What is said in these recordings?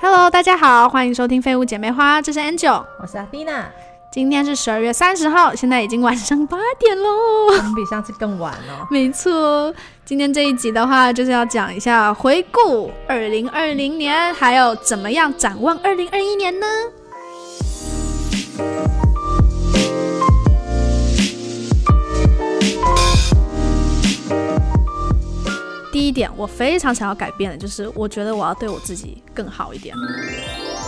Hello，大家好，欢迎收听《废物姐妹花》，这是 Angel，我是阿蒂娜。今天是十二月三十号，现在已经晚上八点喽，比上次更晚哦。没错，今天这一集的话，就是要讲一下回顾二零二零年，还有怎么样展望二零二一年呢？第一点，我非常想要改变的就是，我觉得我要对我自己更好一点。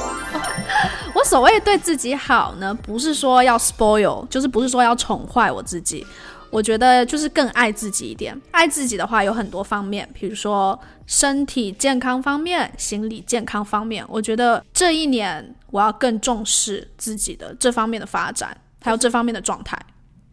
我所谓对自己好呢，不是说要 spoil，就是不是说要宠坏我自己。我觉得就是更爱自己一点。爱自己的话有很多方面，比如说身体健康方面、心理健康方面。我觉得这一年我要更重视自己的这方面的发展，还有这方面的状态。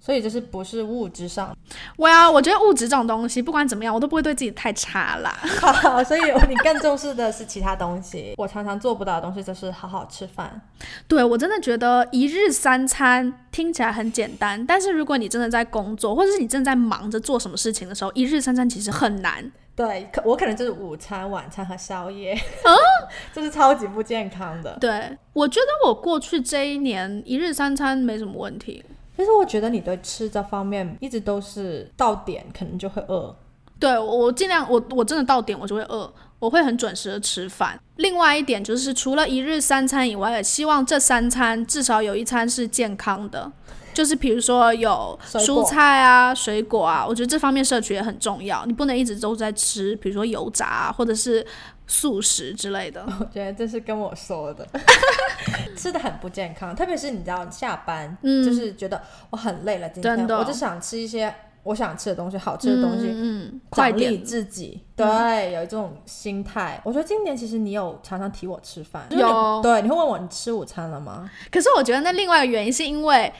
所以就是不是物质上，我呀，我觉得物质这种东西，不管怎么样，我都不会对自己太差啦。所以你更重视的是其他东西。我常常做不到的东西就是好好吃饭。对我真的觉得一日三餐听起来很简单，但是如果你真的在工作，或者是你正在忙着做什么事情的时候，一日三餐其实很难。对，可我可能就是午餐、晚餐和宵夜，嗯，这是超级不健康的。对，我觉得我过去这一年一日三餐没什么问题。其实我觉得你对吃这方面一直都是到点可能就会饿，对我尽量我我真的到点我就会饿，我会很准时的吃饭。另外一点就是除了一日三餐以外，也希望这三餐至少有一餐是健康的，就是比如说有蔬菜啊、水果啊，我觉得这方面摄取也很重要。你不能一直都在吃，比如说油炸或者是。素食之类的，我觉得这是跟我说的，吃的很不健康，特别是你知道下班，就是觉得我很累了，今天我就想吃一些我想吃的东西，好吃的东西，嗯，奖励自己，对，有一种心态。我觉得今年其实你有常常提我吃饭，有，对，你会问我你吃午餐了吗？可是我觉得那另外一个原因是因为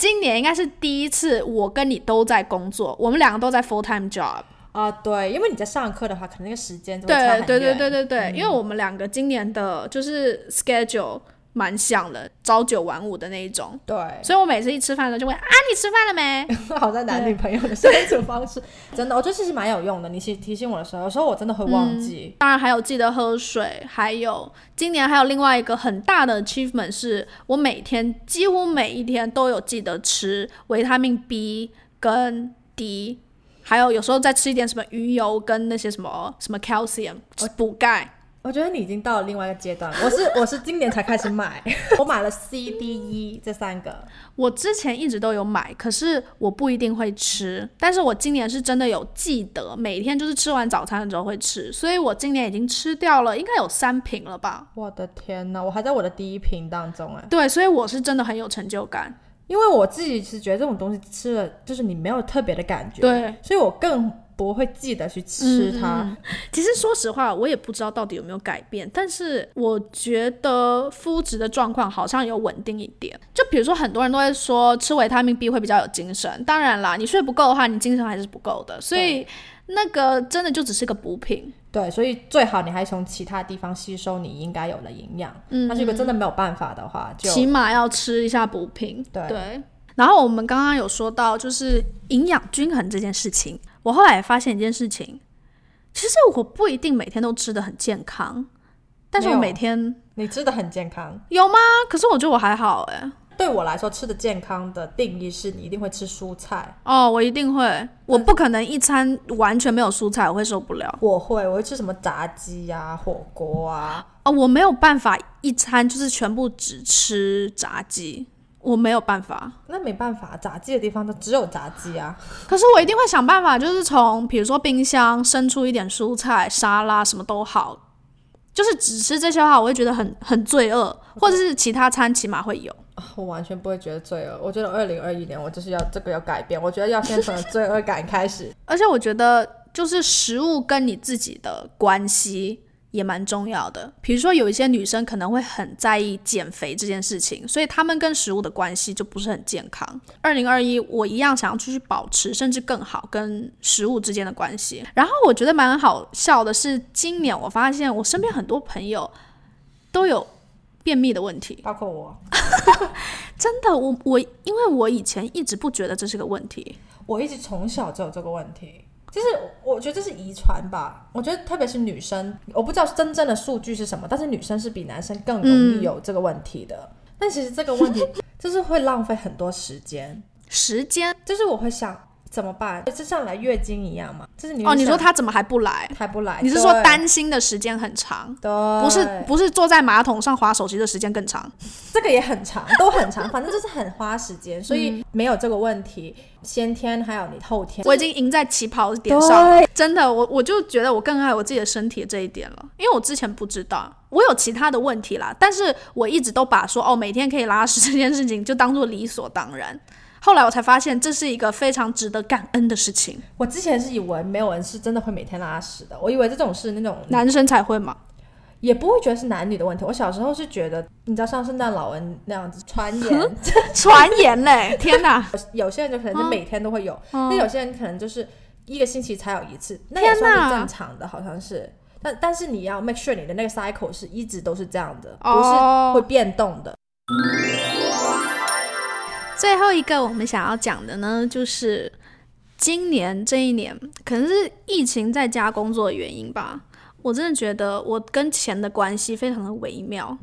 今年应该是第一次我跟你都在工作，我们两个都在 full time job。啊，对，因为你在上课的话，可能那个时间对对对对对对，因为我们两个今年的就是 schedule 蛮像的，朝九晚五的那一种。对，所以我每次一吃饭的时候就问啊，你吃饭了没？好在男女朋友的相处方式，真的，我觉得其实蛮有用的。你提提醒我的时候，有时候我真的会忘记。当然还有记得喝水，还有今年还有另外一个很大的 achievement 是我每天几乎每一天都有记得吃维他命 B 跟 D。还有有时候再吃一点什么鱼油跟那些什么什么 calcium 补钙。我觉得你已经到了另外一个阶段。我是 我是今年才开始买，我买了 C、D、E 这三个。我之前一直都有买，可是我不一定会吃。但是我今年是真的有记得，每天就是吃完早餐的时候会吃，所以我今年已经吃掉了，应该有三瓶了吧？我的天哪，我还在我的第一瓶当中哎。对，所以我是真的很有成就感。因为我自己是觉得这种东西吃了，就是你没有特别的感觉，对，所以我更不会记得去吃它。其实说实话，我也不知道到底有没有改变，但是我觉得肤质的状况好像有稳定一点。就比如说，很多人都会说吃维他命 B 会比较有精神，当然啦，你睡不够的话，你精神还是不够的，所以那个真的就只是个补品。对，所以最好你还从其他地方吸收你应该有的营养。嗯，但是如果真的没有办法的话，就起码要吃一下补品。对。然后我们刚刚有说到，就是营养均衡这件事情。我后来也发现一件事情，其实我不一定每天都吃的很健康，但是我每天你吃的很健康，有吗？可是我觉得我还好哎。对我来说，吃的健康的定义是你一定会吃蔬菜哦，我一定会，我不可能一餐完全没有蔬菜，我会受不了。我会，我会吃什么炸鸡呀、火锅啊。哦，我没有办法一餐就是全部只吃炸鸡，我没有办法。那没办法，炸鸡的地方都只有炸鸡啊。可是我一定会想办法，就是从比如说冰箱生出一点蔬菜、沙拉什么都好，就是只吃这些话，我会觉得很很罪恶，或者是其他餐起码会有。我完全不会觉得罪恶，我觉得二零二一年我就是要这个要改变，我觉得要先从罪恶感开始，而且我觉得就是食物跟你自己的关系也蛮重要的。比如说有一些女生可能会很在意减肥这件事情，所以她们跟食物的关系就不是很健康。二零二一我一样想要继续保持，甚至更好跟食物之间的关系。然后我觉得蛮好笑的是，今年我发现我身边很多朋友都有。便秘的问题，包括我，真的，我我因为我以前一直不觉得这是个问题，我一直从小就有这个问题。就是我我觉得这是遗传吧。我觉得特别是女生，我不知道真正的数据是什么，但是女生是比男生更容易有这个问题的。但其实这个问题就是会浪费很多时间，时间就是我会想。怎么办？就像来月经一样嘛，就是你哦，你说他怎么还不来？还不来？你是说担心的时间很长？对，不是不是坐在马桶上划手机的时间更长？这个也很长，都很长，反正就是很花时间，所以没有这个问题。先天还有你后天，我已经赢在起跑点上，真的，我我就觉得我更爱我自己的身体这一点了，因为我之前不知道，我有其他的问题啦，但是我一直都把说哦每天可以拉屎这件事情就当做理所当然。后来我才发现，这是一个非常值得感恩的事情。我之前是以为没有人是真的会每天拉屎的，我以为这种是那种男生才会嘛，也不会觉得是男女的问题。我小时候是觉得，你知道像圣诞老人那样子传言，传言嘞，天哪！有些人就可能就每天都会有，那有些人可能就是一个星期才有一次，那也算是正常的，好像是。但但是你要 make sure 你的那个 cycle 是一直都是这样的，不是会变动的。最后一个我们想要讲的呢，就是今年这一年，可能是疫情在家工作的原因吧。我真的觉得我跟钱的关系非常的微妙，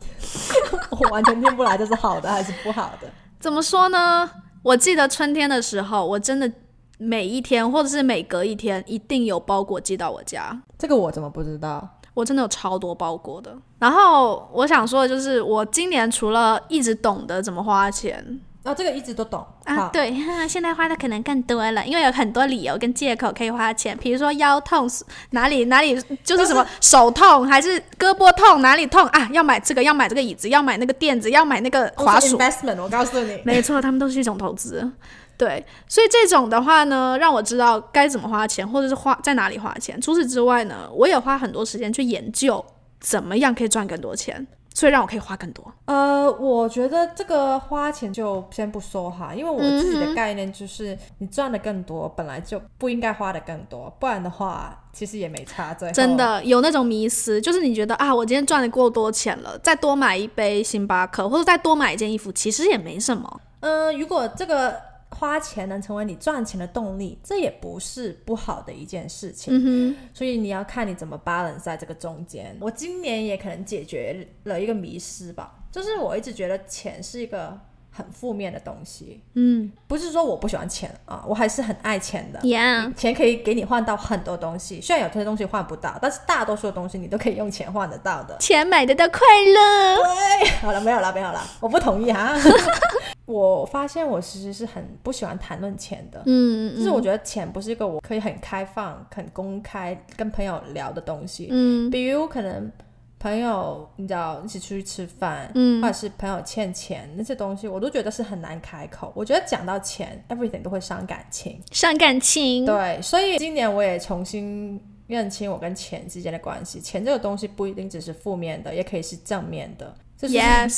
我完全听不来这是好的还是不好的。怎么说呢？我记得春天的时候，我真的每一天或者是每隔一天，一定有包裹寄到我家。这个我怎么不知道？我真的有超多包裹的。然后我想说的就是，我今年除了一直懂得怎么花钱。哦，这个一直都懂啊。对，现在花的可能更多了，因为有很多理由跟借口可以花钱，比如说腰痛，哪里哪里就是什么 手痛，还是胳膊痛，哪里痛啊？要买这个，要买这个椅子，要买那个垫子，要买那个滑鼠。Investment，我告诉你，没错，他们都是一种投资。对，所以这种的话呢，让我知道该怎么花钱，或者是花在哪里花钱。除此之外呢，我也花很多时间去研究怎么样可以赚更多钱。所以让我可以花更多。呃，我觉得这个花钱就先不说哈，因为我自己的概念就是，你赚的更多，本来就不应该花的更多，不然的话，其实也没差。最真的有那种迷思，就是你觉得啊，我今天赚的过多钱了，再多买一杯星巴克，或者再多买一件衣服，其实也没什么。嗯，如果这个。花钱能成为你赚钱的动力，这也不是不好的一件事情。嗯，所以你要看你怎么 balance 在这个中间。我今年也可能解决了一个迷失吧，就是我一直觉得钱是一个。很负面的东西，嗯，不是说我不喜欢钱啊，我还是很爱钱的。Yeah，钱可以给你换到很多东西，虽然有些东西换不到，但是大多数的东西你都可以用钱换得到的。钱买得到快乐。对，好了，没有了，没有了，我不同意哈。我发现我其实是很不喜欢谈论钱的，嗯，就是我觉得钱不是一个我可以很开放、很公开跟朋友聊的东西，嗯，比如可能。朋友，你知道一起出去吃饭，嗯，或者是朋友欠钱那些东西，我都觉得是很难开口。我觉得讲到钱，everything 都会伤感情，伤感情。对，所以今年我也重新认清我跟钱之间的关系。钱这个东西不一定只是负面的，也可以是正面的。就是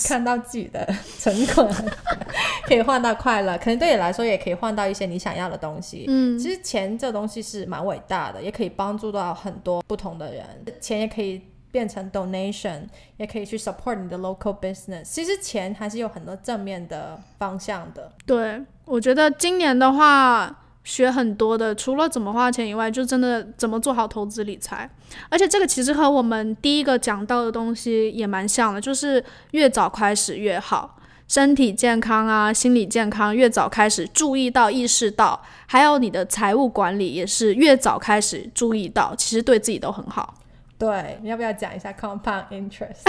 看到自己的成果，可以换到快乐，可能对你来说也可以换到一些你想要的东西。嗯，其实钱这东西是蛮伟大的，也可以帮助到很多不同的人。钱也可以。变成 donation 也可以去 support 你的 local business。其实钱还是有很多正面的方向的。对，我觉得今年的话学很多的，除了怎么花钱以外，就真的怎么做好投资理财。而且这个其实和我们第一个讲到的东西也蛮像的，就是越早开始越好。身体健康啊，心理健康，越早开始注意到、意识到，还有你的财务管理也是越早开始注意到，其实对自己都很好。对，你要不要讲一下 compound interest？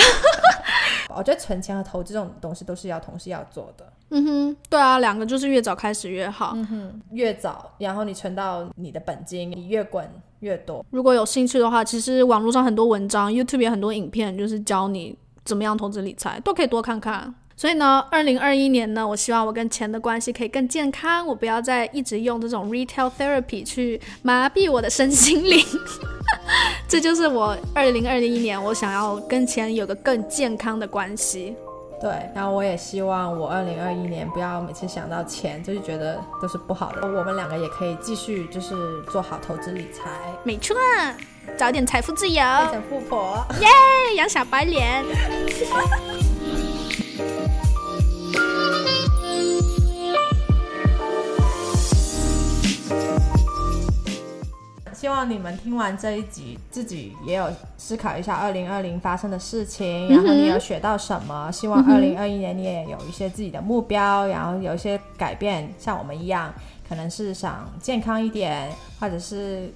我觉得存钱和投资这种东西都是要同时要做的。嗯哼，对啊，两个就是越早开始越好。嗯哼，越早，然后你存到你的本金，你越滚越多。如果有兴趣的话，其实网络上很多文章，YouTube 也很多影片，就是教你怎么样投资理财，都可以多看看。所以呢，二零二一年呢，我希望我跟钱的关系可以更健康，我不要再一直用这种 retail therapy 去麻痹我的身心灵。这就是我二零二一年我想要跟钱有个更健康的关系。对，然后我也希望我二零二一年不要每次想到钱就是觉得都是不好的。我们两个也可以继续就是做好投资理财。没错，早点财富自由，变成富婆，耶，养小白脸。希望你们听完这一集，自己也有思考一下二零二零发生的事情，然后你有学到什么？希望二零二一年你也有一些自己的目标，然后有一些改变，像我们一样，可能是想健康一点，或者是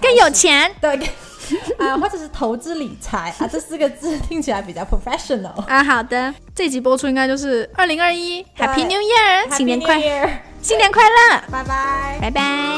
更有钱，对，啊，或者是投资理财啊，这四个字听起来比较 professional 啊。好的，这集播出应该就是二零二一，Happy New Year，新年快，新年快乐，拜拜，拜拜。